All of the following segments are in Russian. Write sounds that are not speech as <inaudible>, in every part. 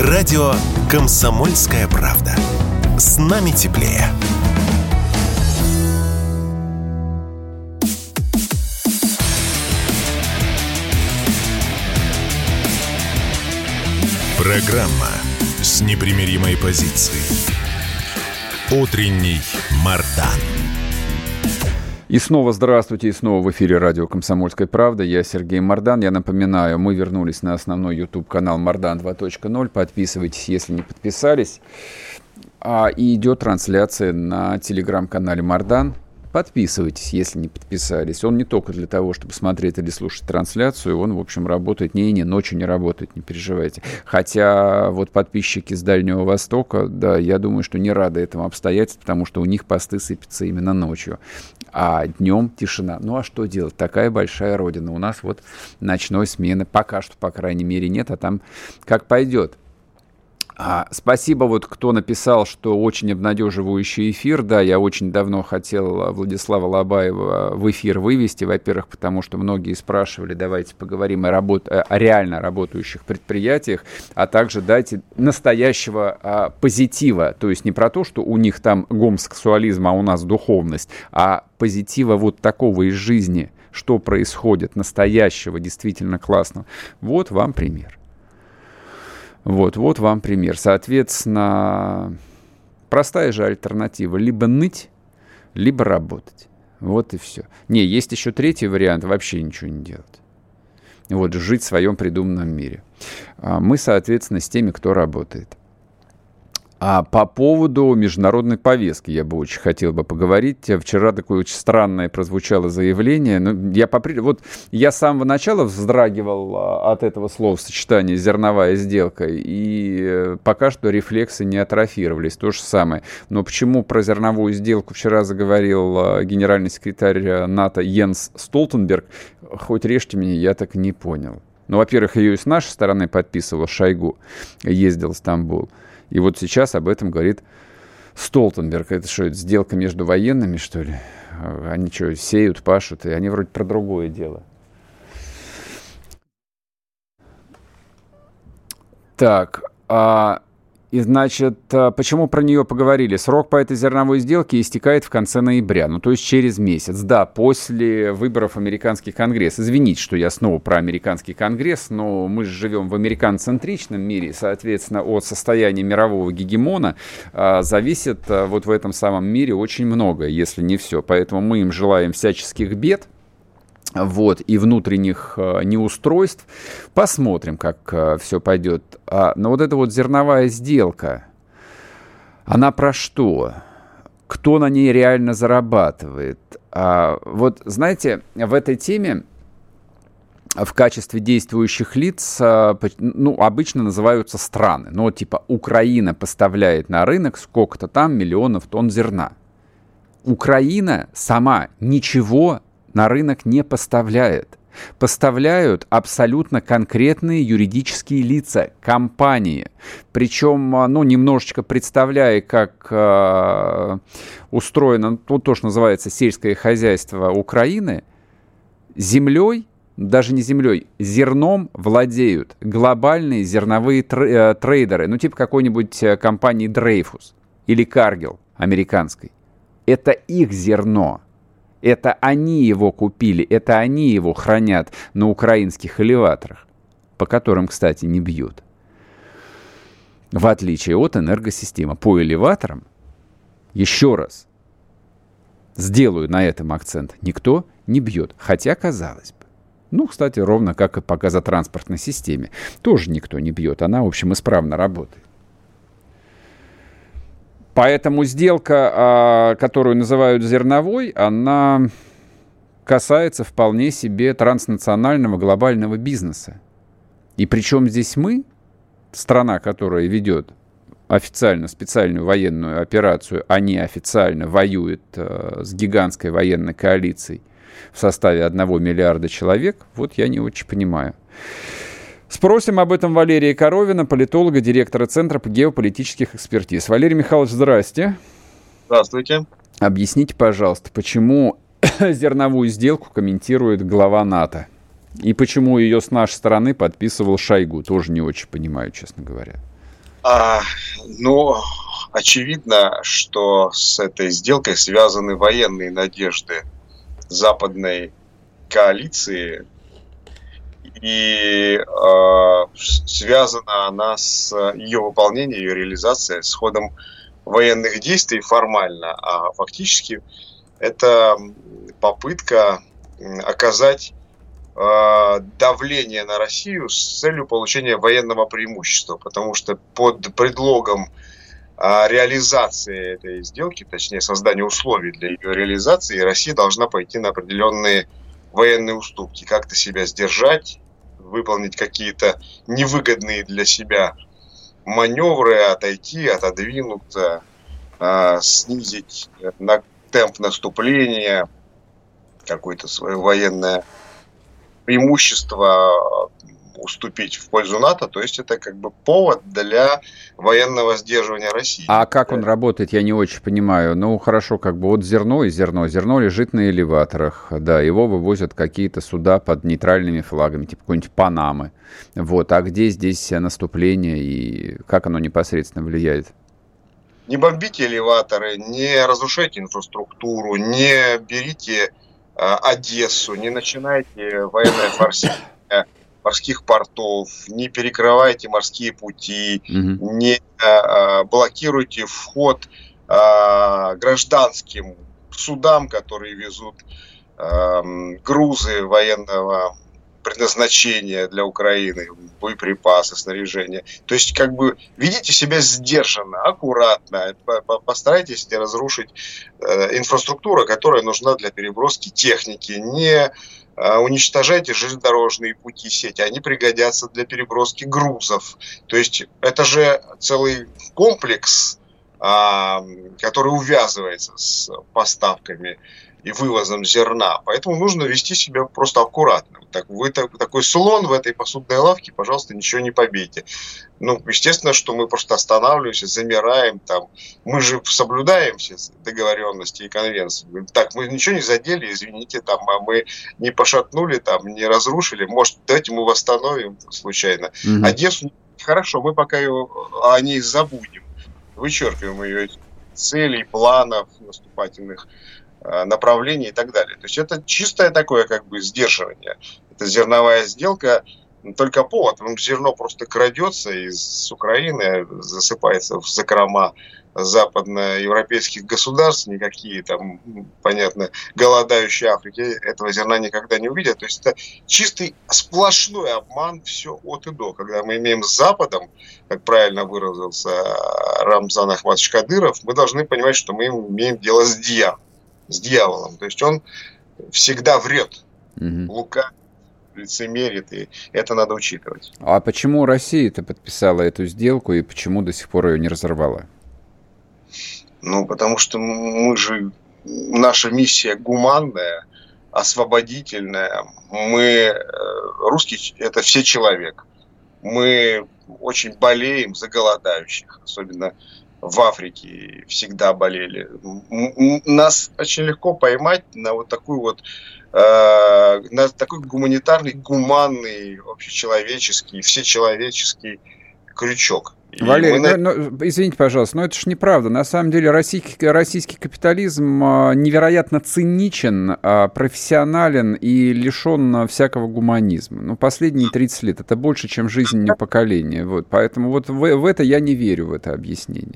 Радио «Комсомольская правда». С нами теплее. Программа с непримиримой позицией. Утренний Мардан. И снова здравствуйте, и снова в эфире радио «Комсомольская правда». Я Сергей Мордан. Я напоминаю, мы вернулись на основной YouTube-канал «Мордан 2.0». Подписывайтесь, если не подписались. А, и идет трансляция на телеграм-канале «Мордан». Подписывайтесь, если не подписались. Он не только для того, чтобы смотреть или слушать трансляцию, он, в общем, работает не не, ночью не работает, не переживайте. Хотя вот подписчики с Дальнего Востока, да, я думаю, что не рады этому обстоятельству, потому что у них посты сыпятся именно ночью, а днем тишина. Ну а что делать? Такая большая родина. У нас вот ночной смены пока что, по крайней мере, нет, а там как пойдет. А, спасибо, вот кто написал, что очень обнадеживающий эфир. Да, я очень давно хотел а, Владислава Лобаева в эфир вывести. Во-первых, потому что многие спрашивали, давайте поговорим о, работ... о реально работающих предприятиях, а также дайте настоящего а, позитива. То есть не про то, что у них там гомосексуализм, а у нас духовность, а позитива вот такого из жизни, что происходит, настоящего, действительно классного. Вот вам пример. Вот, вот вам пример. Соответственно, простая же альтернатива. Либо ныть, либо работать. Вот и все. Не, есть еще третий вариант, вообще ничего не делать. Вот, жить в своем придуманном мире. А мы, соответственно, с теми, кто работает. А по поводу международной повестки я бы очень хотел бы поговорить. Вчера такое очень странное прозвучало заявление. Ну, я, попри... вот, я с самого начала вздрагивал а, от этого словосочетания «зерновая сделка», и э, пока что рефлексы не атрофировались. То же самое. Но почему про зерновую сделку вчера заговорил а, генеральный секретарь э, НАТО Йенс Столтенберг, хоть режьте меня, я так не понял. Ну, во-первых, ее и с нашей стороны подписывал Шойгу, ездил в Стамбул. И вот сейчас об этом говорит Столтенберг. Это что, сделка между военными, что ли? Они что, сеют, пашут, и они вроде про другое дело. Так, а и, значит, э, почему про нее поговорили? Срок по этой зерновой сделке истекает в конце ноября, ну, то есть через месяц. Да, после выборов американский конгресс. Извините, что я снова про американский конгресс, но мы же живем в американцентричном мире, соответственно, от состояния мирового гегемона а, зависит а, вот в этом самом мире очень многое, если не все. Поэтому мы им желаем всяческих бед, вот, и внутренних э, неустройств. Посмотрим, как э, все пойдет. А, но вот эта вот зерновая сделка, она про что? Кто на ней реально зарабатывает? А, вот, знаете, в этой теме в качестве действующих лиц, э, ну, обычно называются страны. Ну, типа, Украина поставляет на рынок сколько-то там миллионов тонн зерна. Украина сама ничего на рынок не поставляет. Поставляют абсолютно конкретные юридические лица, компании. Причем, а, ну, немножечко представляя, как э, устроено, тут тоже называется сельское хозяйство Украины, землей даже не землей, зерном владеют глобальные зерновые э, трейдеры, ну типа какой-нибудь э, компании Dreyfus или Cargill американской. Это их зерно. Это они его купили, это они его хранят на украинских элеваторах, по которым, кстати, не бьют. В отличие от энергосистемы. По элеваторам, еще раз, сделаю на этом акцент, никто не бьет. Хотя, казалось бы. Ну, кстати, ровно как и по газотранспортной системе. Тоже никто не бьет. Она, в общем, исправно работает. Поэтому сделка, а, которую называют зерновой, она касается вполне себе транснационального глобального бизнеса. И причем здесь мы, страна, которая ведет официально специальную военную операцию, а не официально воюет э, с гигантской военной коалицией в составе одного миллиарда человек, вот я не очень понимаю. Спросим об этом Валерия Коровина, политолога, директора Центра по геополитических экспертиз. Валерий Михайлович, здрасте. Здравствуйте. Объясните, пожалуйста, почему <coughs> зерновую сделку комментирует глава НАТО? И почему ее с нашей стороны подписывал Шойгу? Тоже не очень понимаю, честно говоря. А, ну, очевидно, что с этой сделкой связаны военные надежды западной коалиции, и э, связана она с ее выполнением, ее реализацией с ходом военных действий формально, а фактически это попытка оказать э, давление на Россию с целью получения военного преимущества, потому что под предлогом э, реализации этой сделки, точнее создания условий для ее реализации, Россия должна пойти на определенные военные уступки, как-то себя сдержать, выполнить какие-то невыгодные для себя маневры, отойти, отодвинуться, э, снизить на темп наступления, какое-то свое военное преимущество уступить в пользу НАТО, то есть это как бы повод для военного сдерживания России. А как он работает, я не очень понимаю. Ну, хорошо, как бы вот зерно и зерно. Зерно лежит на элеваторах, да, его вывозят какие-то суда под нейтральными флагами, типа какой-нибудь Панамы. Вот, а где здесь наступление и как оно непосредственно влияет? Не бомбите элеваторы, не разрушайте инфраструктуру, не берите э, Одессу, не начинайте военное форсирование морских портов, не перекрывайте морские пути, угу. не а, блокируйте вход а, гражданским судам, которые везут а, грузы военного предназначения для Украины, боеприпасы, снаряжение. То есть, как бы, ведите себя сдержанно, аккуратно, постарайтесь не разрушить э, инфраструктуру, которая нужна для переброски техники, не уничтожайте железнодорожные пути сети, они пригодятся для переброски грузов. То есть это же целый комплекс, а, который увязывается с поставками и вывозом зерна. Поэтому нужно вести себя просто аккуратно. Так, вы такой слон в этой посудной лавке, пожалуйста, ничего не побейте. Ну, естественно, что мы просто останавливаемся, замираем там. Мы же соблюдаем все договоренности и конвенции. Так, мы ничего не задели, извините, там, а мы не пошатнули, там, не разрушили. Может, давайте мы восстановим случайно. Mm-hmm. Одессу хорошо, мы пока ее, о ней забудем. Вычеркиваем ее целей, планов наступательных Э, направлений и так далее. То есть это чистое такое как бы сдерживание. Это зерновая сделка, только повод. Зерно просто крадется из Украины, засыпается в закрома западноевропейских государств, никакие там, понятно, голодающие Африки этого зерна никогда не увидят. То есть это чистый сплошной обман все от и до. Когда мы имеем с Западом, как правильно выразился Рамзан Ахматович Кадыров, мы должны понимать, что мы имеем дело с дьяволом с дьяволом. То есть он всегда врет, угу. лука лицемерит, и это надо учитывать. А почему Россия-то подписала эту сделку и почему до сих пор ее не разорвала? Ну, потому что мы же, наша миссия гуманная, освободительная. Мы, э, русский, это все человек. Мы очень болеем за голодающих, особенно в Африке всегда болели. Нас очень легко поймать на вот такую вот э, на такой гуманитарный, гуманный, общечеловеческий, всечеловеческий крючок. Валерий, мы... ну, ну, извините, пожалуйста, но это же неправда. На самом деле российский, российский капитализм а, невероятно циничен, а, профессионален и лишен всякого гуманизма. Ну, последние 30 лет это больше, чем жизнь поколения. Вот, поэтому вот в, в это я не верю, в это объяснение.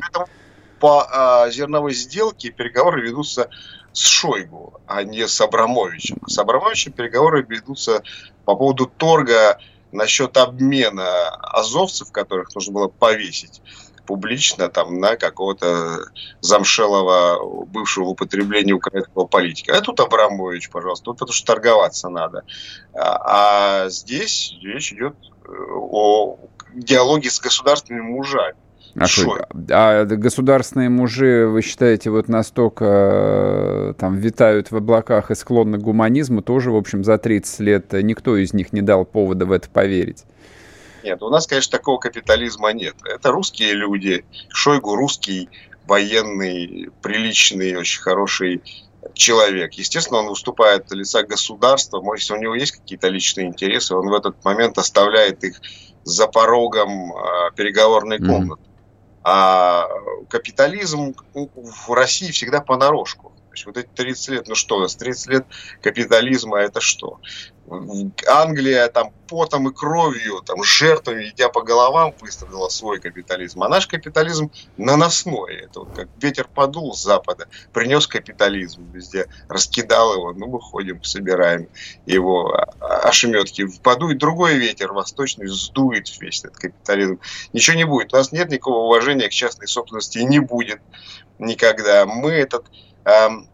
По а, зерновой сделке переговоры ведутся с Шойгу, а не с Абрамовичем. С Абрамовичем переговоры ведутся по поводу торга насчет обмена азовцев, которых нужно было повесить публично там на какого-то замшелого бывшего употребления украинского политика. А тут Абрамович, пожалуйста, тут потому что торговаться надо. А, а здесь речь идет э, о диалоге с государственными мужами. А, что, а государственные мужи, вы считаете, вот настолько э, там витают в облаках и склонны к гуманизму, тоже, в общем, за 30 лет никто из них не дал повода в это поверить? Нет, у нас, конечно, такого капитализма нет. Это русские люди. Шойгу русский, военный, приличный, очень хороший человек. Естественно, он выступает от лица государства. Может, если у него есть какие-то личные интересы, он в этот момент оставляет их за порогом э, переговорной комнаты. Mm-hmm А капитализм в России всегда понарошку. То есть вот эти 30 лет, ну что у нас, 30 лет капитализма это что? Англия там потом и кровью, там жертвами, идя по головам, выстроила свой капитализм. А наш капитализм наносной. Это вот как ветер подул с запада, принес капитализм везде, раскидал его. Ну, мы ходим, собираем его ошметки. Подует другой ветер восточный, сдует весь этот капитализм. Ничего не будет. У нас нет никакого уважения к частной собственности и не будет никогда. Мы этот эм,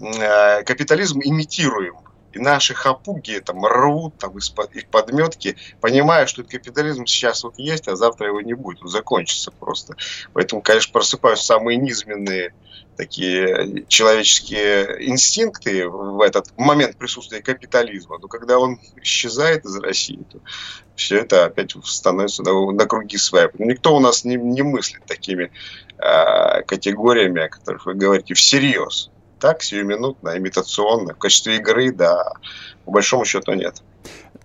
э, капитализм имитируем и наши хапуги там рвут там из-под их подметки, понимая, что капитализм сейчас вот есть, а завтра его не будет, он закончится просто. Поэтому, конечно, просыпаются самые низменные такие человеческие инстинкты в этот момент присутствия капитализма. Но когда он исчезает из России, то все это опять становится на, на круги своя. Никто у нас не, не мыслит такими э, категориями, о которых вы говорите, всерьез так, сиюминутно, имитационно. В качестве игры, да, по большому счету нет.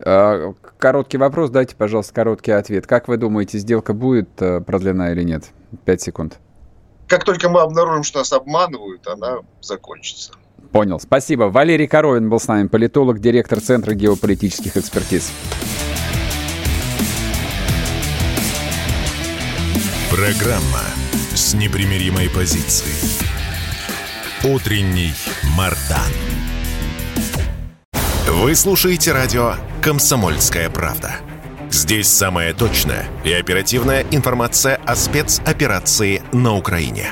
А, короткий вопрос, дайте, пожалуйста, короткий ответ. Как вы думаете, сделка будет э, продлена или нет? Пять секунд. Как только мы обнаружим, что нас обманывают, она закончится. Понял. Спасибо. Валерий Коровин был с нами, политолог, директор Центра геополитических экспертиз. Программа с непримиримой позицией. Утренний Мардан. Вы слушаете радио «Комсомольская правда». Здесь самая точная и оперативная информация о спецоперации на Украине.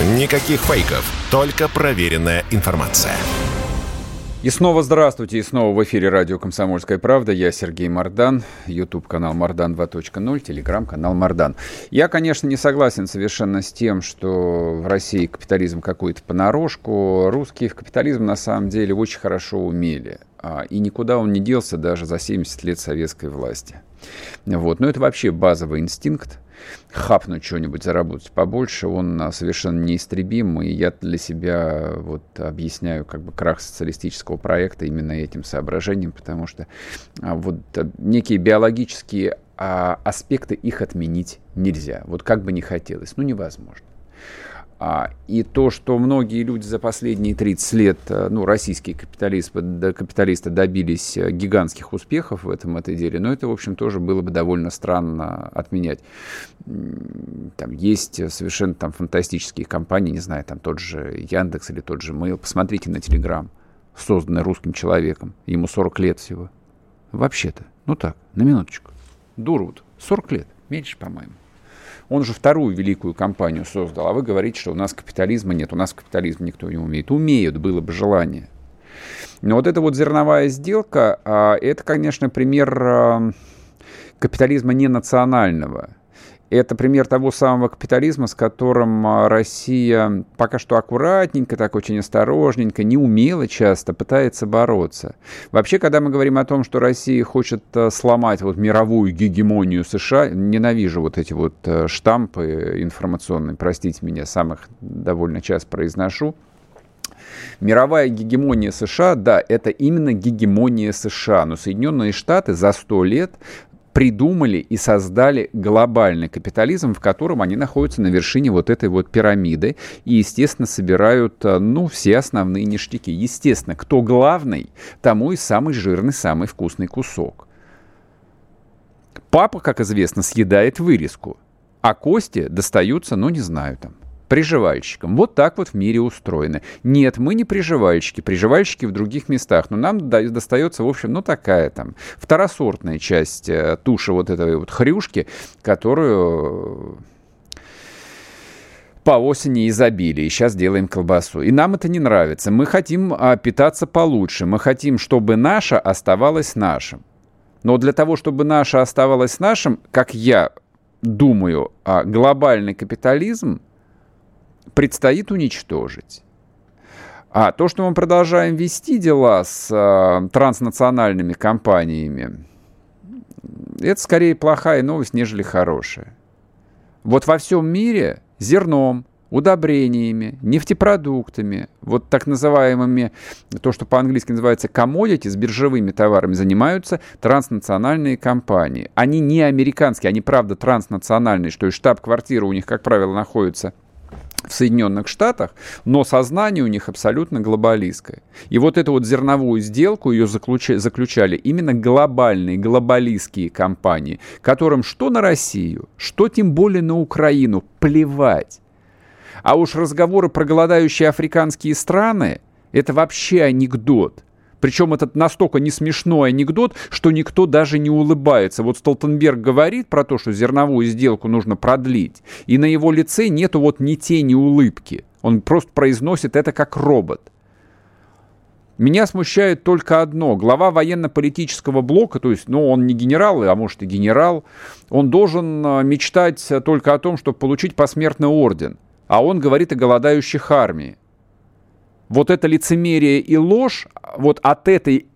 Никаких фейков, только проверенная информация. И снова здравствуйте, и снова в эфире радио «Комсомольская правда». Я Сергей Мордан, YouTube-канал «Мордан 2.0», телеграм-канал «Мордан». Я, конечно, не согласен совершенно с тем, что в России капитализм какой-то понарошку. Русские в капитализм на самом деле очень хорошо умели. А, и никуда он не делся даже за 70 лет советской власти. Вот. Но это вообще базовый инстинкт хапнуть что-нибудь, заработать побольше, он а, совершенно неистребим, и я для себя вот объясняю как бы крах социалистического проекта именно этим соображением, потому что а, вот а, некие биологические аспекты их отменить нельзя, вот как бы не хотелось, ну невозможно. А, и то, что многие люди за последние 30 лет, э, ну, российские капиталисты, капиталисты добились э, гигантских успехов в этом этой деле, но это, в общем, тоже было бы довольно странно отменять. Там есть совершенно там фантастические компании, не знаю, там тот же Яндекс или тот же Mail. Посмотрите на Телеграм, созданный русским человеком. Ему 40 лет всего. Вообще-то, ну так, на минуточку. Дурут. 40 лет, меньше, по-моему. Он же вторую великую компанию создал, а вы говорите, что у нас капитализма нет, у нас капитализм никто не умеет. Умеют, было бы желание. Но вот эта вот зерновая сделка, а, это, конечно, пример а, капитализма не национального. Это пример того самого капитализма, с которым а, Россия пока что аккуратненько, так очень осторожненько, неумело часто пытается бороться. Вообще, когда мы говорим о том, что Россия хочет а, сломать вот мировую гегемонию США, ненавижу вот эти вот а, штампы информационные, простите меня, сам их довольно часто произношу, Мировая гегемония США, да, это именно гегемония США, но Соединенные Штаты за сто лет придумали и создали глобальный капитализм, в котором они находятся на вершине вот этой вот пирамиды и, естественно, собирают, э, ну, все основные ништяки. Естественно, кто главный, тому и самый жирный, самый вкусный кусок. Папа, как известно, съедает вырезку, а кости достаются, ну, не знаю, там, приживальщикам. Вот так вот в мире устроено. Нет, мы не приживальщики, приживальщики в других местах, но нам достается, в общем, ну такая там второсортная часть э, туши вот этой вот хрюшки, которую по осени изобили, и сейчас делаем колбасу. И нам это не нравится. Мы хотим а, питаться получше, мы хотим, чтобы наше оставалось нашим. Но для того, чтобы наше оставалось нашим, как я думаю, а, глобальный капитализм – предстоит уничтожить. А то, что мы продолжаем вести дела с э, транснациональными компаниями, это скорее плохая новость, нежели хорошая. Вот во всем мире зерном, удобрениями, нефтепродуктами, вот так называемыми, то, что по-английски называется commodity, с биржевыми товарами занимаются транснациональные компании. Они не американские, они, правда, транснациональные, что и штаб-квартира у них, как правило, находится в Соединенных Штатах, но сознание у них абсолютно глобалистское. И вот эту вот зерновую сделку ее заключали, заключали именно глобальные, глобалистские компании, которым что на Россию, что тем более на Украину плевать. А уж разговоры про голодающие африканские страны – это вообще анекдот. Причем этот настолько не смешной анекдот, что никто даже не улыбается. Вот Столтенберг говорит про то, что зерновую сделку нужно продлить, и на его лице нету вот ни тени улыбки. Он просто произносит это как робот. Меня смущает только одно. Глава военно-политического блока, то есть, ну, он не генерал, а может и генерал, он должен а, мечтать только о том, чтобы получить посмертный орден. А он говорит о голодающих армии вот это лицемерие и ложь, вот от этой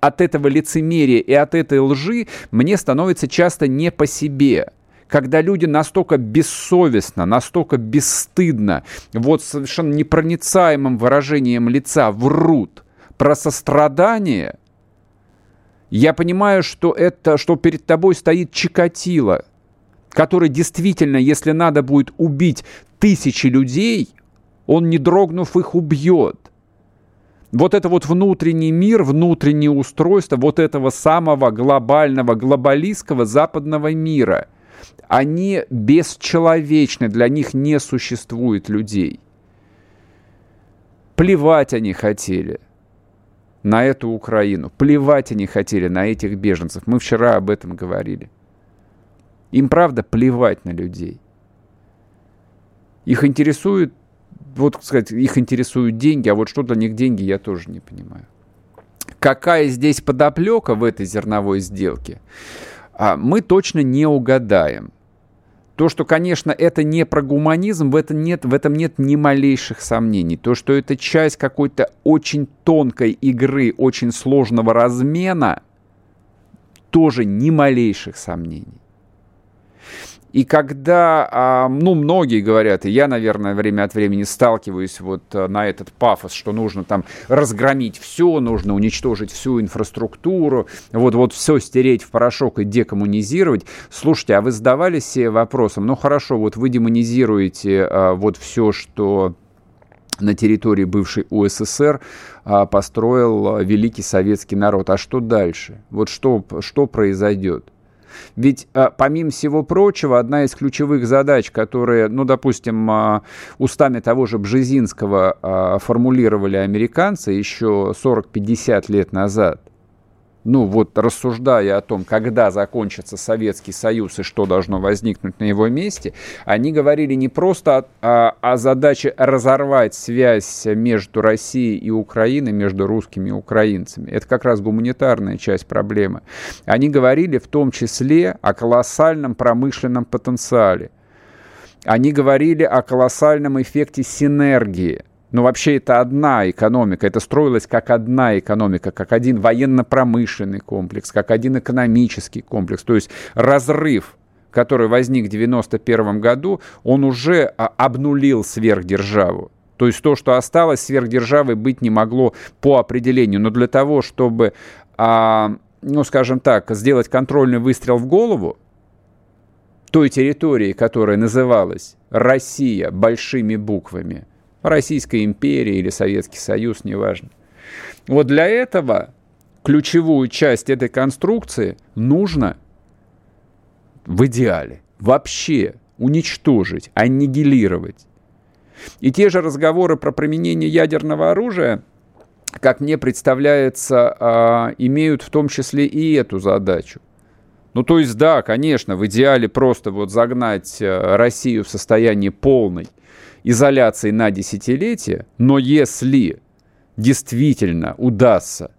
от этого лицемерия и от этой лжи мне становится часто не по себе когда люди настолько бессовестно, настолько бесстыдно, вот совершенно непроницаемым выражением лица врут про сострадание, я понимаю, что это, что перед тобой стоит Чикатило, который действительно, если надо будет убить тысячи людей, он, не дрогнув, их убьет. Вот это вот внутренний мир, внутреннее устройство вот этого самого глобального, глобалистского западного мира, они бесчеловечны, для них не существует людей. Плевать они хотели на эту Украину, плевать они хотели на этих беженцев. Мы вчера об этом говорили. Им, правда, плевать на людей. Их интересует вот, сказать, их интересуют деньги, а вот что для них деньги, я тоже не понимаю. Какая здесь подоплека в этой зерновой сделке, а, мы точно не угадаем. То, что, конечно, это не про гуманизм, в этом, нет, в этом нет ни малейших сомнений. То, что это часть какой-то очень тонкой игры, очень сложного размена, тоже ни малейших сомнений. И когда, а, ну, многие говорят, и я, наверное, время от времени сталкиваюсь вот а, на этот пафос, что нужно там разгромить все, нужно уничтожить всю инфраструктуру, вот, вот все стереть в порошок и декоммунизировать. Слушайте, а вы задавались себе вопросом, ну, хорошо, вот вы демонизируете а, вот все, что на территории бывшей УССР а, построил великий советский народ. А что дальше? Вот что, что произойдет? Ведь, а, помимо всего прочего, одна из ключевых задач, которые, ну, допустим, а, устами того же Бжезинского а, формулировали американцы еще 40-50 лет назад, ну вот рассуждая о том, когда закончится Советский Союз и что должно возникнуть на его месте, они говорили не просто о, о задаче разорвать связь между Россией и Украиной, между русскими и украинцами. Это как раз гуманитарная часть проблемы. Они говорили в том числе о колоссальном промышленном потенциале. Они говорили о колоссальном эффекте синергии – но вообще это одна экономика, это строилось как одна экономика, как один военно-промышленный комплекс, как один экономический комплекс. То есть разрыв который возник в 1991 году, он уже а, обнулил сверхдержаву. То есть то, что осталось сверхдержавой, быть не могло по определению. Но для того, чтобы, а, ну, скажем так, сделать контрольный выстрел в голову той территории, которая называлась Россия большими буквами, Российская империя или Советский Союз, неважно. Вот для этого ключевую часть этой конструкции нужно в идеале вообще уничтожить, аннигилировать. И те же разговоры про применение ядерного оружия, как мне представляется, а, имеют в том числе и эту задачу. Ну, то есть, да, конечно, в идеале просто вот загнать э, Россию в состояние полной изоляции на десятилетие, но если действительно удастся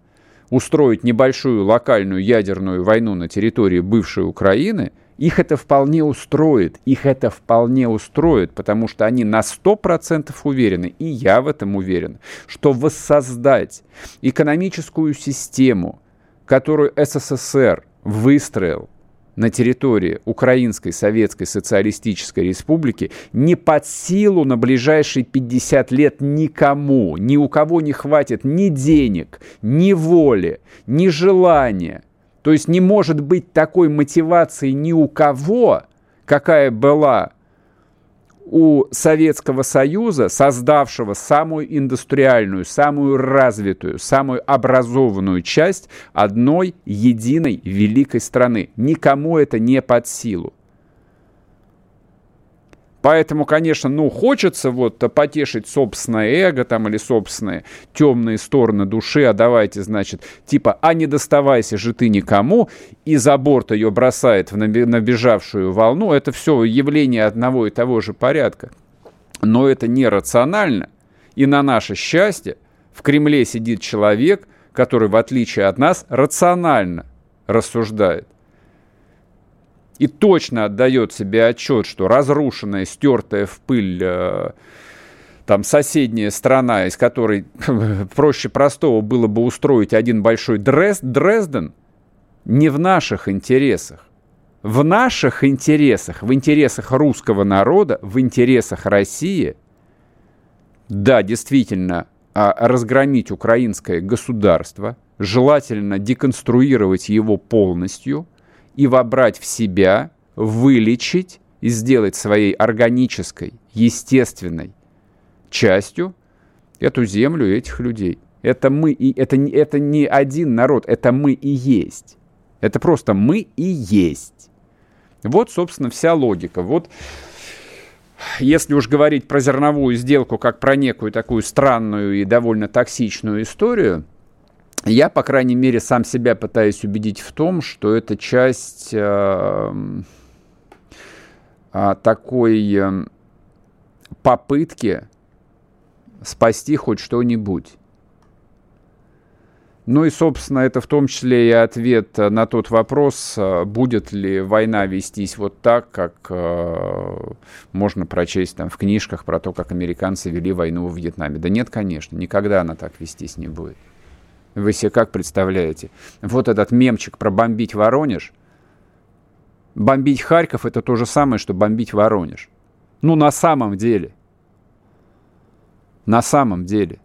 устроить небольшую локальную ядерную войну на территории бывшей Украины, Их это вполне устроит, их это вполне устроит, потому что они на 100% уверены, и я в этом уверен, что воссоздать экономическую систему, которую СССР выстроил на территории Украинской Советской Социалистической Республики не под силу на ближайшие 50 лет никому. Ни у кого не хватит ни денег, ни воли, ни желания. То есть не может быть такой мотивации ни у кого, какая была у Советского Союза, создавшего самую индустриальную, самую развитую, самую образованную часть одной единой великой страны. Никому это не под силу. Поэтому, конечно, ну, хочется вот потешить собственное эго там или собственные темные стороны души, а давайте, значит, типа, а не доставайся же ты никому, и за борт ее бросает в набежавшую волну. Это все явление одного и того же порядка. Но это нерационально. И на наше счастье в Кремле сидит человек, который, в отличие от нас, рационально рассуждает и точно отдает себе отчет, что разрушенная, стертая в пыль э, там соседняя страна, из которой <laughs> проще простого было бы устроить один большой Дрест, Дрезден, не в наших интересах. В наших интересах, в интересах русского народа, в интересах России, да, действительно, а, разгромить украинское государство, желательно деконструировать его полностью – и вобрать в себя, вылечить и сделать своей органической, естественной частью эту землю и этих людей. Это мы и это, это не один народ, это мы и есть. Это просто мы и есть. Вот, собственно, вся логика. Вот если уж говорить про зерновую сделку как про некую такую странную и довольно токсичную историю, я, по крайней мере, сам себя пытаюсь убедить в том, что это часть э, э, такой э, попытки спасти хоть что-нибудь. Ну и, собственно, это в том числе и ответ на тот вопрос, э, будет ли война вестись вот так, как э, можно прочесть там в книжках про то, как американцы вели войну в Вьетнаме. Да нет, конечно, никогда она так вестись не будет. Вы себе как представляете? Вот этот мемчик про бомбить Воронеж. Бомбить Харьков это то же самое, что бомбить Воронеж. Ну, на самом деле. На самом деле.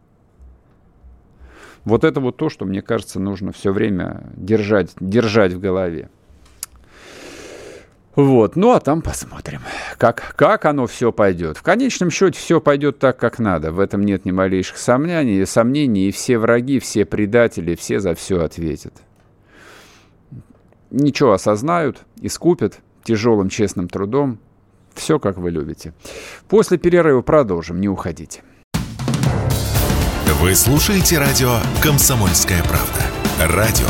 Вот это вот то, что, мне кажется, нужно все время держать, держать в голове. Вот, ну а там посмотрим, как, как оно все пойдет. В конечном счете все пойдет так, как надо. В этом нет ни малейших сомнений, сомнений. И все враги, все предатели, все за все ответят. Ничего осознают, искупят тяжелым честным трудом. Все, как вы любите. После перерыва продолжим, не уходите. Вы слушаете радио «Комсомольская правда». Радио,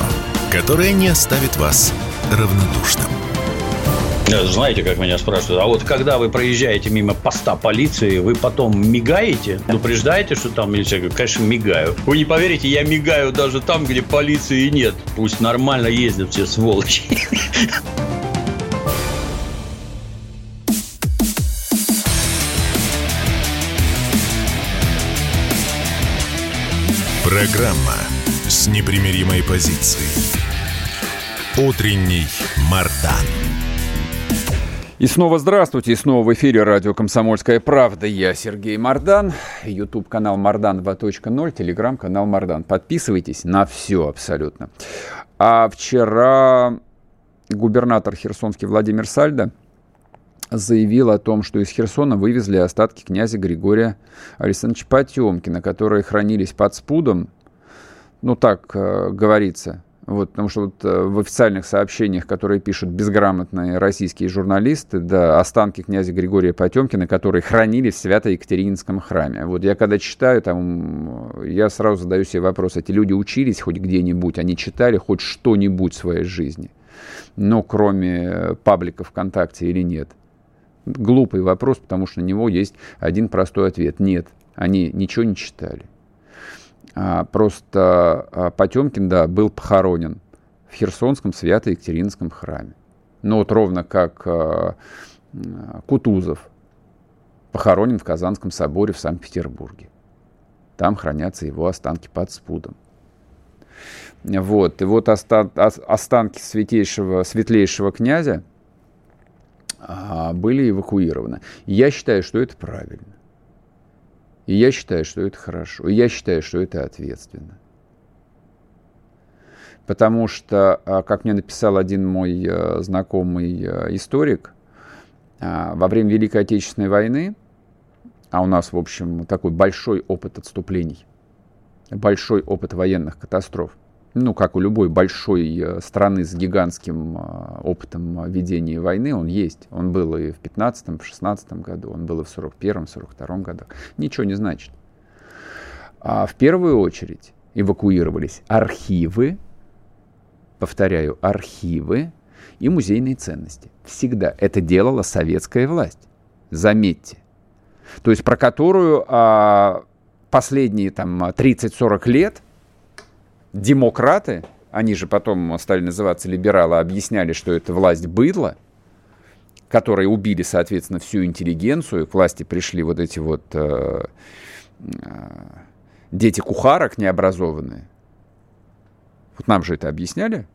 которое не оставит вас равнодушным. Э, знаете, как меня спрашивают, а вот когда вы проезжаете мимо поста полиции, вы потом мигаете, предупреждаете, что там или Я говорю, конечно, мигаю. Вы не поверите, я мигаю даже там, где полиции нет. Пусть нормально ездят все сволочи. Программа с непримиримой позицией. Утренний Мардан. И снова здравствуйте, и снова в эфире радио «Комсомольская правда». Я Сергей Мордан, YouTube-канал Мордан 2.0, телеграм-канал Мордан. Подписывайтесь на все абсолютно. А вчера губернатор Херсонский Владимир Сальдо заявил о том, что из Херсона вывезли остатки князя Григория Александровича Потемкина, которые хранились под спудом, ну так э, говорится, вот, потому что вот э, в официальных сообщениях, которые пишут безграмотные российские журналисты, да, останки князя Григория Потемкина, которые хранились в Свято-Екатерининском храме. Вот я когда читаю, там, я сразу задаю себе вопрос, эти люди учились хоть где-нибудь, они читали хоть что-нибудь в своей жизни, но кроме паблика ВКонтакте или нет? Глупый вопрос, потому что на него есть один простой ответ. Нет, они ничего не читали. А, просто а, Потемкин, да, был похоронен в Херсонском Свято-Екатеринском храме. Ну вот ровно как э, Кутузов похоронен в Казанском соборе в Санкт-Петербурге. Там хранятся его останки под спудом. Вот. И вот останки святейшего, светлейшего князя а, были эвакуированы. Я считаю, что это правильно. И я считаю, что это хорошо. И я считаю, что это ответственно. Потому что, а, как мне написал один мой э, знакомый э, историк, а, во время Великой Отечественной войны, а у нас, в общем, такой большой опыт отступлений, большой опыт военных катастроф, ну, как у любой большой э, страны с гигантским э, опытом ведения войны, он есть. Он был и в 15-м, в 16 году, он был и в 41-м, 42-м годах. Ничего не значит. А в первую очередь эвакуировались архивы, повторяю, архивы и музейные ценности. Всегда это делала советская власть. Заметьте. То есть про которую а, последние там 30-40 лет – демократы, они же потом стали называться либералы, объясняли, что это власть быдла, которые убили, соответственно, всю интеллигенцию, к власти пришли вот эти вот э, э, дети кухарок необразованные. Вот нам же это объясняли,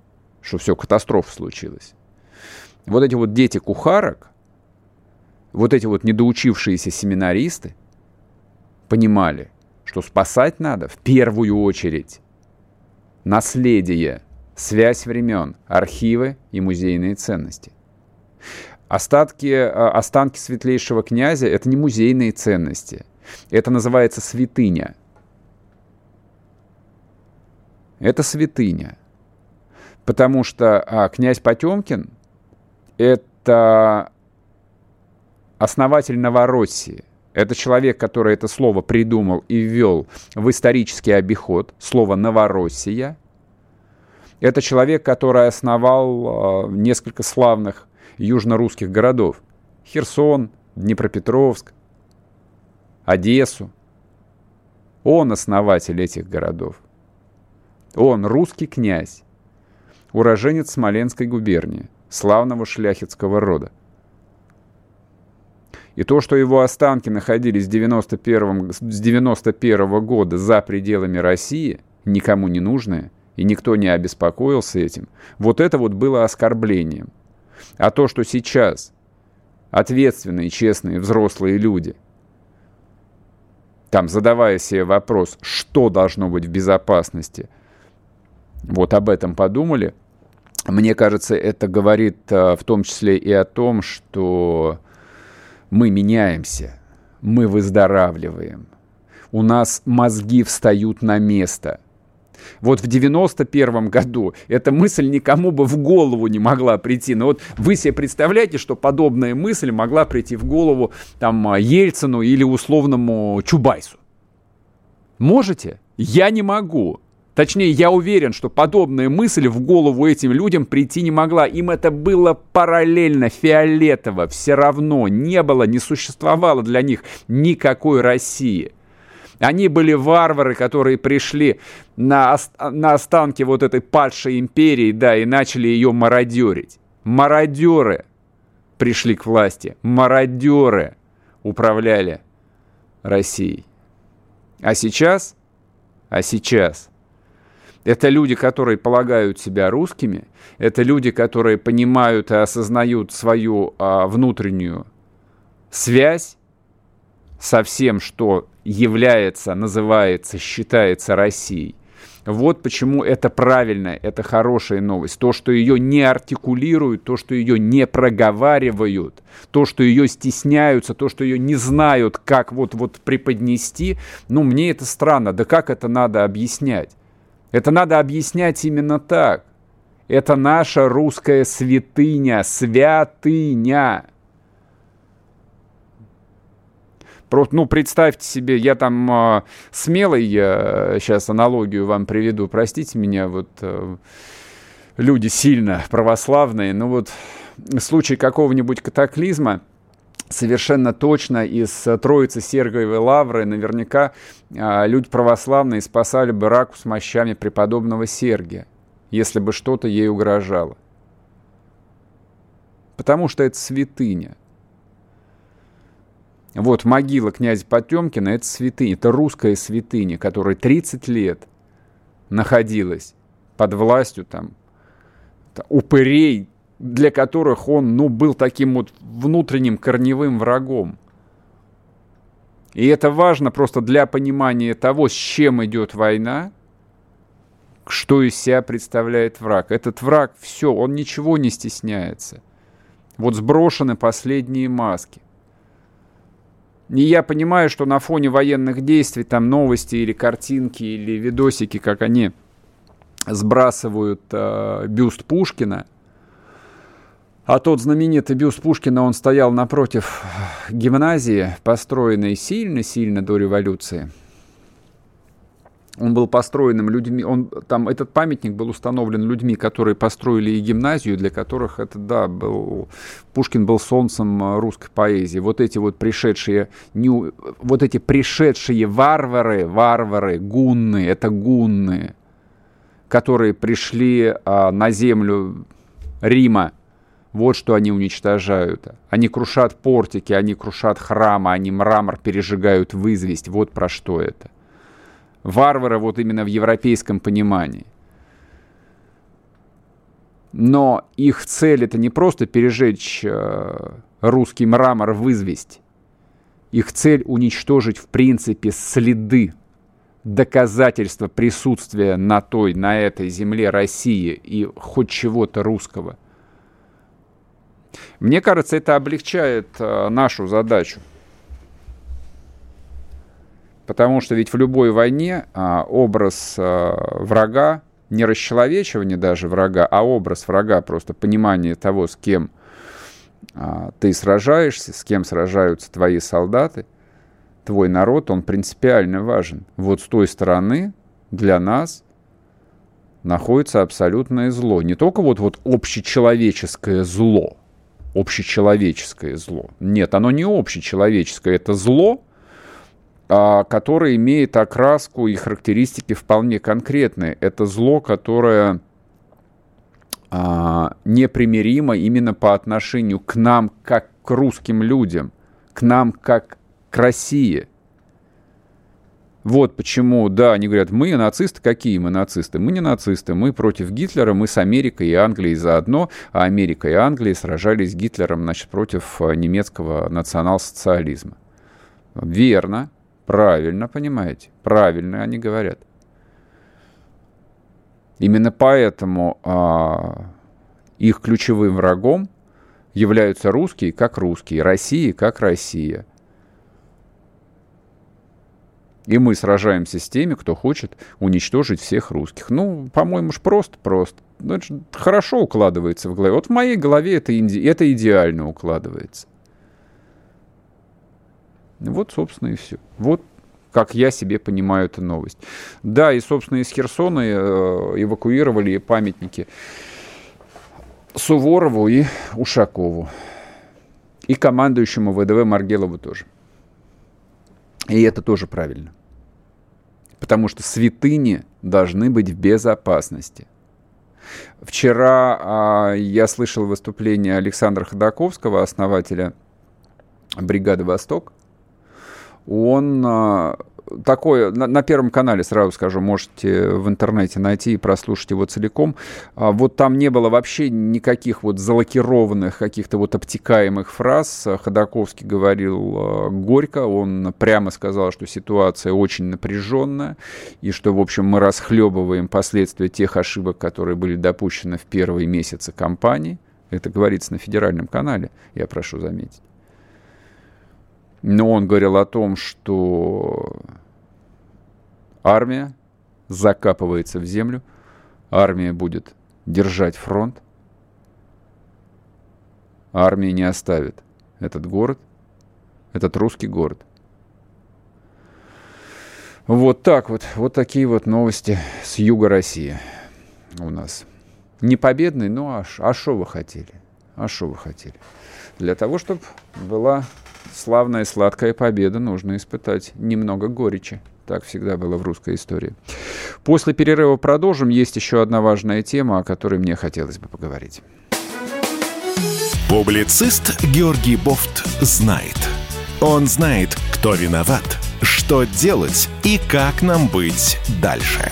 что все, катастрофа случилась. Вот эти вот дети кухарок, вот эти вот недоучившиеся семинаристы понимали, что спасать надо в первую очередь наследие, связь времен, архивы и музейные ценности. Остатки, э, останки светлейшего князя – это не музейные ценности. Это называется святыня. Это святыня. Потому что а, князь Потемкин – это основатель Новороссии – это человек, который это слово придумал и ввел в исторический обиход, слово «Новороссия». Это человек, который основал э, несколько славных южно-русских городов. Херсон, Днепропетровск, Одессу. Он основатель этих городов. Он русский князь, уроженец Смоленской губернии, славного шляхетского рода. И то, что его останки находились с 91, с 91 года за пределами России, никому не нужные, и никто не обеспокоился этим, вот это вот было оскорблением. А то, что сейчас ответственные, честные, взрослые люди, там, задавая себе вопрос, что должно быть в безопасности, вот об этом подумали, мне кажется, это говорит а, в том числе и о том, что мы меняемся, мы выздоравливаем. У нас мозги встают на место. Вот в 91 году эта мысль никому бы в голову не могла прийти. Но вот вы себе представляете, что подобная мысль могла прийти в голову там Ельцину или условному Чубайсу? Можете? Я не могу. Точнее, я уверен, что подобная мысль в голову этим людям прийти не могла. Им это было параллельно, фиолетово, все равно. Не было, не существовало для них никакой России. Они были варвары, которые пришли на, на останки вот этой падшей империи, да, и начали ее мародерить. Мародеры пришли к власти. Мародеры управляли Россией. А сейчас, а сейчас – это люди, которые полагают себя русскими, это люди, которые понимают и осознают свою а, внутреннюю связь со всем, что является, называется, считается Россией. Вот почему это правильная, это хорошая новость. То, что ее не артикулируют, то, что ее не проговаривают, то, что ее стесняются, то, что ее не знают, как вот, вот преподнести, ну, мне это странно. Да как это надо объяснять? Это надо объяснять именно так. Это наша русская святыня, святыня. Просто, ну, представьте себе, я там э, смелый, я сейчас аналогию вам приведу, простите меня, вот э, люди сильно православные, но вот в случае какого-нибудь катаклизма, совершенно точно из э, Троицы Сергиевой Лавры наверняка а, люди православные спасали бы раку с мощами преподобного Сергия, если бы что-то ей угрожало. Потому что это святыня. Вот могила князя Потемкина – это святыня, это русская святыня, которая 30 лет находилась под властью там упырей, для которых он, ну, был таким вот внутренним корневым врагом. И это важно просто для понимания того, с чем идет война, что из себя представляет враг. Этот враг, все, он ничего не стесняется. Вот сброшены последние маски. И я понимаю, что на фоне военных действий, там новости или картинки, или видосики, как они сбрасывают э, бюст Пушкина, а тот знаменитый бюст Пушкина, он стоял напротив гимназии, построенной сильно-сильно до революции. Он был построенным людьми, он, там, этот памятник был установлен людьми, которые построили и гимназию, для которых это, да, был, Пушкин был солнцем русской поэзии. Вот эти вот пришедшие, не, вот эти пришедшие варвары, варвары, гунны, это гунны, которые пришли а, на землю Рима, вот что они уничтожают. Они крушат портики, они крушат храмы, они мрамор пережигают в известь. Вот про что это. Варвары вот именно в европейском понимании. Но их цель это не просто пережечь э, русский мрамор в известь. Их цель уничтожить в принципе следы, доказательства присутствия на той, на этой земле России и хоть чего-то русского. Мне кажется, это облегчает э, нашу задачу. Потому что ведь в любой войне а, образ а, врага, не расчеловечивание даже врага, а образ врага, просто понимание того, с кем а, ты сражаешься, с кем сражаются твои солдаты, твой народ, он принципиально важен. Вот с той стороны для нас находится абсолютное зло. Не только вот, вот общечеловеческое зло, общечеловеческое зло. Нет, оно не общечеловеческое, это зло, а, которое имеет окраску и характеристики вполне конкретные. Это зло, которое а, непримиримо именно по отношению к нам, как к русским людям, к нам, как к России. Вот почему, да, они говорят, мы нацисты, какие мы нацисты? Мы не нацисты, мы против Гитлера, мы с Америкой и Англией заодно, а Америка и Англия сражались с Гитлером, значит, против а, немецкого национал-социализма. Верно, правильно, понимаете, правильно они говорят. Именно поэтому а, их ключевым врагом являются русские как русские, Россия как Россия – и мы сражаемся с теми, кто хочет уничтожить всех русских. Ну, по-моему, ж просто-просто. Ну, это хорошо укладывается в голове. Вот в моей голове это, инди... это идеально укладывается. Вот, собственно, и все. Вот как я себе понимаю эту новость. Да, и, собственно, из Херсона э, эвакуировали памятники Суворову и Ушакову. И командующему ВДВ Маргелову тоже. И это тоже правильно. Потому что святыни должны быть в безопасности. Вчера а, я слышал выступление Александра Ходаковского, основателя бригады «Восток». Он а, такое, на, на Первом канале, сразу скажу, можете в интернете найти и прослушать его целиком. А, вот там не было вообще никаких вот залакированных, каких-то вот обтекаемых фраз. Ходаковский говорил а, горько, он прямо сказал, что ситуация очень напряженная, и что, в общем, мы расхлебываем последствия тех ошибок, которые были допущены в первые месяцы кампании. Это говорится на федеральном канале, я прошу заметить. Но он говорил о том, что армия закапывается в землю, армия будет держать фронт, армия не оставит этот город, этот русский город. Вот так вот, вот такие вот новости с юга России у нас. Не победный, но а что а вы хотели? А что вы хотели? Для того, чтобы была славная сладкая победа, нужно испытать немного горечи. Так всегда было в русской истории. После перерыва продолжим. Есть еще одна важная тема, о которой мне хотелось бы поговорить. Публицист Георгий Бофт знает. Он знает, кто виноват, что делать и как нам быть дальше.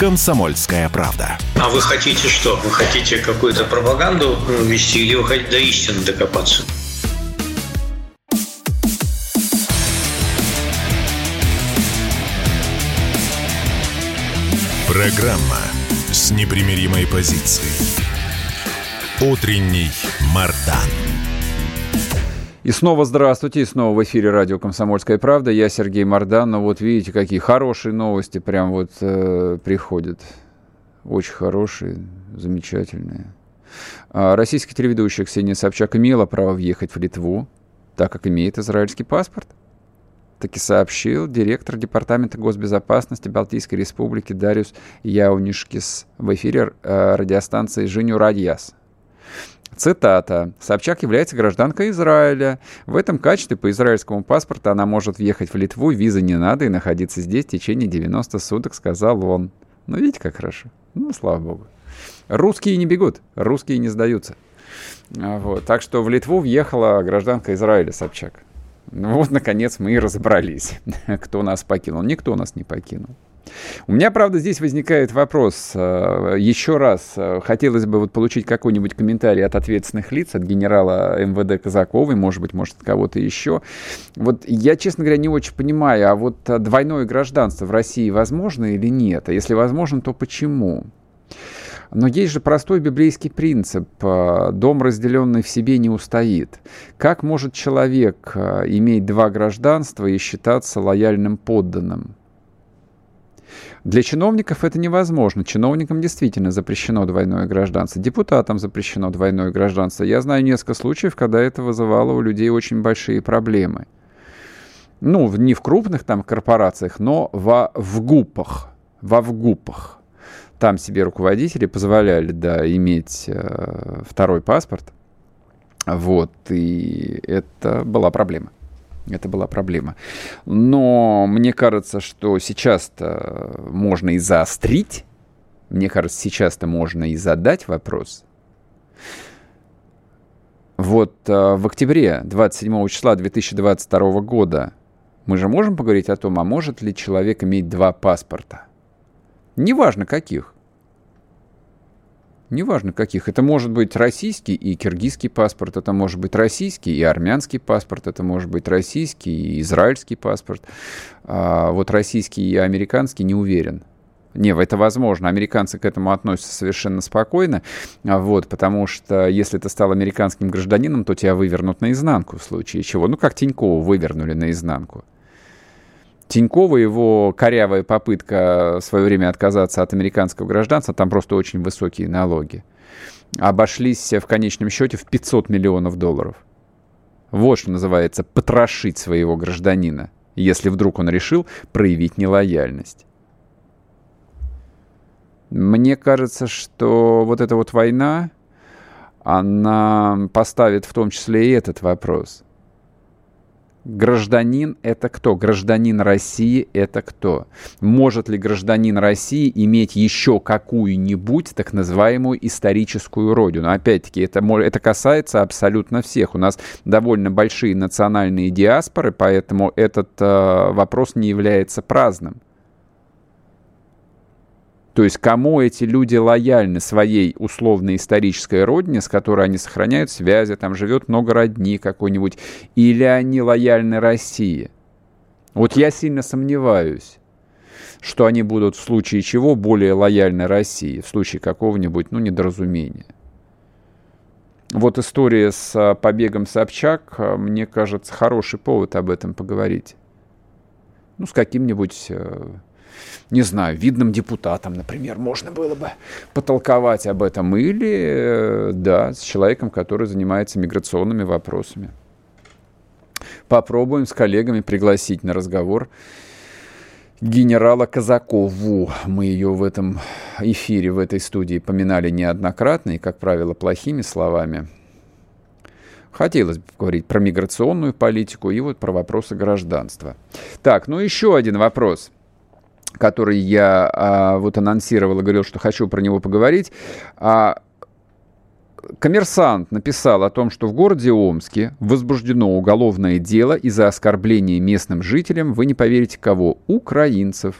«Комсомольская правда». А вы хотите что? Вы хотите какую-то пропаганду вести или вы хотите до истины докопаться? Программа с непримиримой позицией. Утренний Мардан. И снова здравствуйте, и снова в эфире радио «Комсомольская правда». Я Сергей Мордан. Ну вот видите, какие хорошие новости прям вот э, приходят. Очень хорошие, замечательные. А российский телеведущий Ксения Собчак имела право въехать в Литву, так как имеет израильский паспорт. Таки сообщил директор Департамента госбезопасности Балтийской Республики Дариус Яунишкис в эфире э, радиостанции «Женю Радьяс». Цитата. «Собчак является гражданкой Израиля. В этом качестве по израильскому паспорту она может въехать в Литву, визы не надо и находиться здесь в течение 90 суток», сказал он. Ну, видите, как хорошо. Ну, слава богу. Русские не бегут, русские не сдаются. А, вот. Так что в Литву въехала гражданка Израиля Собчак. Ну вот, наконец, мы и разобрались, <laughs> кто нас покинул. Никто нас не покинул. У меня, правда, здесь возникает вопрос. Э, Еще раз, э, хотелось бы вот получить какой-нибудь комментарий от ответственных лиц, от генерала МВД Казаковой, может быть, может, от кого-то еще. Вот я, честно говоря, не очень понимаю, а вот двойное гражданство в России возможно или нет? А если возможно, то почему? Но есть же простой библейский принцип. Э, дом, разделенный в себе, не устоит. Как может человек иметь два гражданства и считаться лояльным подданным? Для чиновников это невозможно. Чиновникам действительно запрещено двойное гражданство. Депутатам запрещено двойное гражданство. Я знаю несколько случаев, когда это вызывало у людей очень большие проблемы. Ну, не в крупных там корпорациях, но во ВГУПах. Во ВГУПах. Там себе руководители позволяли, да, иметь э, второй паспорт. Вот, и это была проблема. Это была проблема. Но мне кажется, что сейчас-то можно и заострить. Мне кажется, сейчас-то можно и задать вопрос. Вот э, в октябре 27 числа 2022 года мы же можем поговорить о том, а может ли человек иметь два паспорта? Неважно каких. Неважно каких. Это может быть российский и киргизский паспорт, это может быть российский и армянский паспорт, это может быть российский и израильский паспорт. А вот российский и американский не уверен. Не, это возможно. Американцы к этому относятся совершенно спокойно, а вот, потому что если ты стал американским гражданином, то тебя вывернут наизнанку в случае чего. Ну, как Тинькова вывернули наизнанку. Тинькова, его корявая попытка в свое время отказаться от американского гражданства, там просто очень высокие налоги, обошлись в конечном счете в 500 миллионов долларов. Вот что называется потрошить своего гражданина, если вдруг он решил проявить нелояльность. Мне кажется, что вот эта вот война, она поставит в том числе и этот вопрос – Гражданин – это кто? Гражданин России – это кто? Может ли гражданин России иметь еще какую-нибудь так называемую историческую родину? Опять-таки, это, это касается абсолютно всех. У нас довольно большие национальные диаспоры, поэтому этот э, вопрос не является праздным. То есть кому эти люди лояльны своей условно-исторической родине, с которой они сохраняют связи, там живет много родни какой-нибудь, или они лояльны России? Вот я сильно сомневаюсь, что они будут в случае чего более лояльны России, в случае какого-нибудь, ну, недоразумения. Вот история с а, побегом Собчак, а, мне кажется, хороший повод об этом поговорить. Ну, с каким-нибудь э, не знаю, видным депутатом, например, можно было бы потолковать об этом. Или, э, да, с человеком, который занимается миграционными вопросами. попробуем с коллегами пригласить на разговор генерала Казакову. Мы ее в этом эфире, в этой студии поминали неоднократно и, как правило, плохими словами. Хотелось бы поговорить про миграционную политику и вот про вопросы гражданства. Так, ну еще один вопрос который я а, вот анонсировал и говорил, что хочу про него поговорить. А, Коммерсант написал о том, что в городе Омске возбуждено уголовное дело из-за оскорбления местным жителям, вы не поверите кого, украинцев.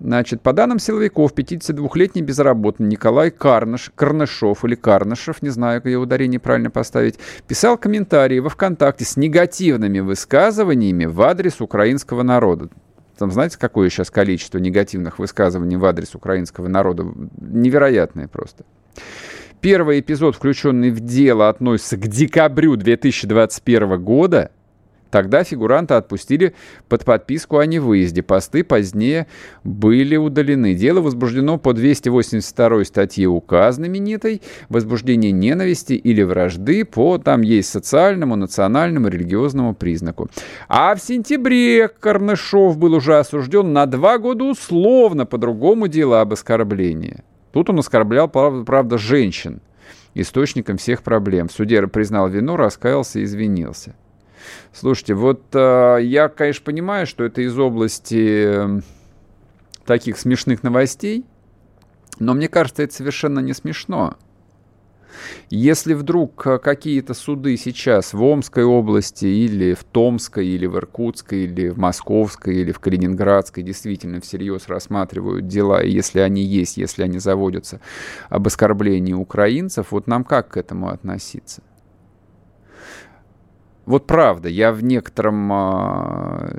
Значит, по данным силовиков, 52-летний безработный Николай Карнаш, Карнашов или Карнашев, не знаю, его ударение правильно поставить, писал комментарии во ВКонтакте с негативными высказываниями в адрес украинского народа. Там знаете, какое сейчас количество негативных высказываний в адрес украинского народа? Невероятное просто. Первый эпизод, включенный в дело, относится к декабрю 2021 года. Тогда фигуранта отпустили под подписку о невыезде. Посты позднее были удалены. Дело возбуждено по 282 статье УК знаменитой «Возбуждение ненависти или вражды по, там есть социальному, национальному, религиозному признаку». А в сентябре Карнышов был уже осужден на два года условно по другому делу об оскорблении. Тут он оскорблял, правда, женщин, источником всех проблем. Суде признал вину, раскаялся и извинился. Слушайте, вот э, я, конечно, понимаю, что это из области э, таких смешных новостей, но мне кажется, это совершенно не смешно. Если вдруг э, какие-то суды сейчас в Омской области или в Томской, или в Иркутской, или в Московской, или в Калининградской действительно всерьез рассматривают дела, если они есть, если они заводятся об оскорблении украинцев, вот нам как к этому относиться? Вот правда, я в некотором а,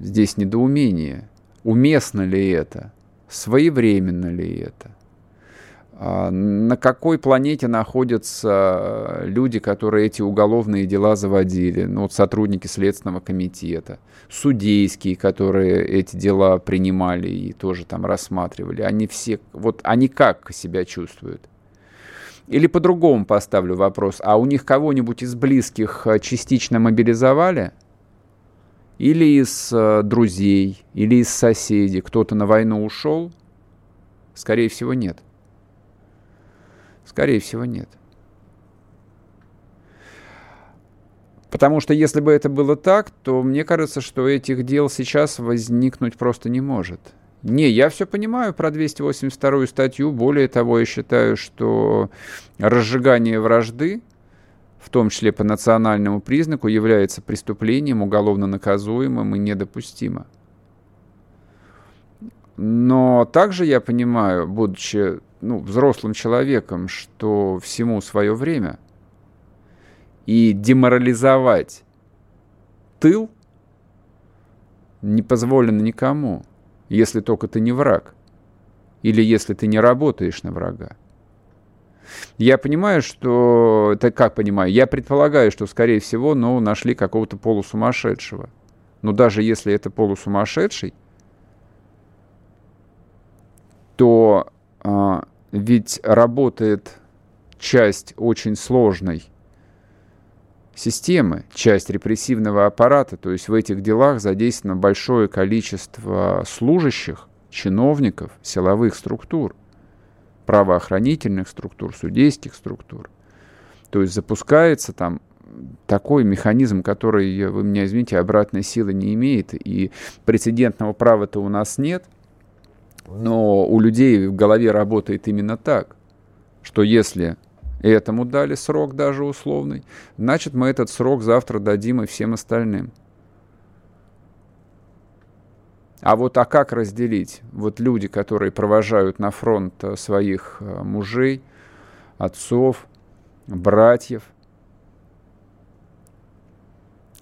здесь недоумении. Уместно ли это? Своевременно ли это? А, на какой планете находятся люди, которые эти уголовные дела заводили? Ну, вот сотрудники Следственного комитета, судейские, которые эти дела принимали и тоже там рассматривали. Они все, вот они как себя чувствуют? Или по-другому поставлю вопрос. А у них кого-нибудь из близких э, частично мобилизовали? Или из э, друзей, или из соседей? Кто-то на войну ушел? Скорее всего, нет. Скорее всего, нет. Потому что если бы это было так, то мне кажется, что этих дел сейчас возникнуть просто не может. Не, я все понимаю про 282 статью. Более того, я считаю, что разжигание вражды, в том числе по национальному признаку, является преступлением уголовно наказуемым и недопустимо. Но также я понимаю, будучи ну, взрослым человеком, что всему свое время. И деморализовать тыл не позволено никому, если только ты не враг. Или если ты не работаешь на врага. Я понимаю, что... Это как понимаю? Я предполагаю, что, скорее всего, ну, нашли какого-то полусумасшедшего. Но даже если это полусумасшедший, то а, ведь работает часть очень сложной системы, часть репрессивного аппарата, то есть в этих делах задействовано большое количество служащих, чиновников, силовых структур, правоохранительных структур, судейских структур. То есть запускается там такой механизм, который, вы меня извините, обратной силы не имеет, и прецедентного права-то у нас нет – но у людей в голове работает именно так, что если этому дали срок даже условный, значит мы этот срок завтра дадим и всем остальным. А вот а как разделить? Вот люди, которые провожают на фронт э, своих э, мужей, отцов, братьев,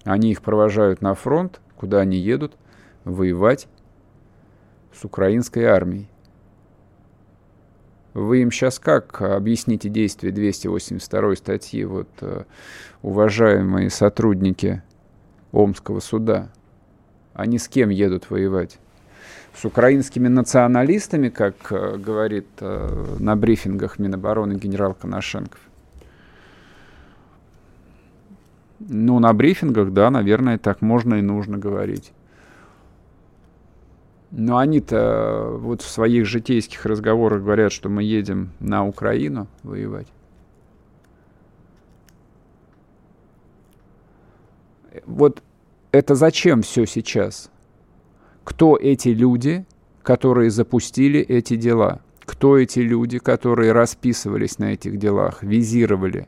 они их провожают на фронт, куда они едут, воевать с украинской армией. Вы им сейчас как объясните действие 282 статьи, вот, э, уважаемые сотрудники Омского суда? Они с кем едут воевать? С украинскими националистами, как э, говорит э, на брифингах Минобороны генерал Коношенков? Ну, на брифингах, да, наверное, так можно и нужно говорить. Но они-то вот в своих житейских разговорах говорят, что мы едем на Украину воевать. Вот это зачем все сейчас? Кто эти люди, которые запустили эти дела? Кто эти люди, которые расписывались на этих делах, визировали?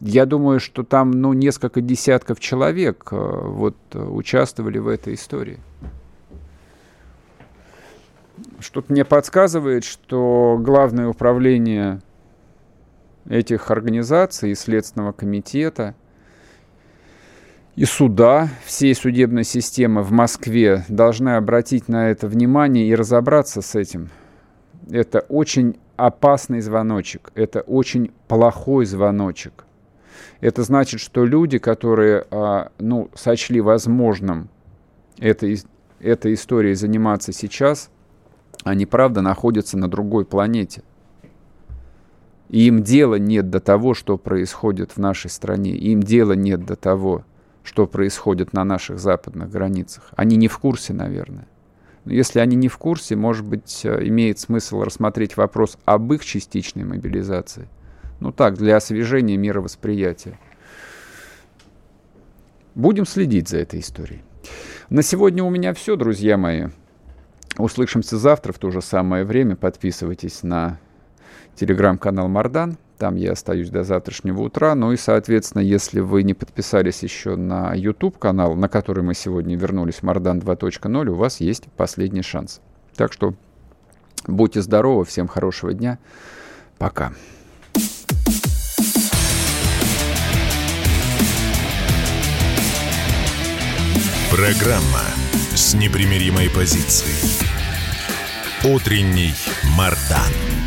Я думаю, что там ну, несколько десятков человек э, вот, участвовали в этой истории. Что-то мне подсказывает, что главное управление этих организаций и Следственного комитета – и суда, всей судебной системы в Москве должны обратить на это внимание и разобраться с этим. Это очень опасный звоночек, это очень плохой звоночек. Это значит, что люди, которые а, ну, сочли возможным этой, этой историей заниматься сейчас, они, правда, находятся на другой планете. И им дела нет до того, что происходит в нашей стране. Им дела нет до того, что происходит на наших западных границах. Они не в курсе, наверное. Но если они не в курсе, может быть, э, имеет смысл рассмотреть вопрос об их частичной мобилизации. Ну так, для освежения мировосприятия. Будем следить за этой историей. На сегодня у меня все, друзья мои. Услышимся завтра в то же самое время. Подписывайтесь на телеграм-канал Мардан. Там я остаюсь до завтрашнего утра. Ну и, соответственно, если вы не подписались еще на YouTube-канал, на который мы сегодня вернулись, Мардан 2.0, у вас есть последний шанс. Так что будьте здоровы, всем хорошего дня. Пока. Программа с непримиримой позицией. Утренний Мардан.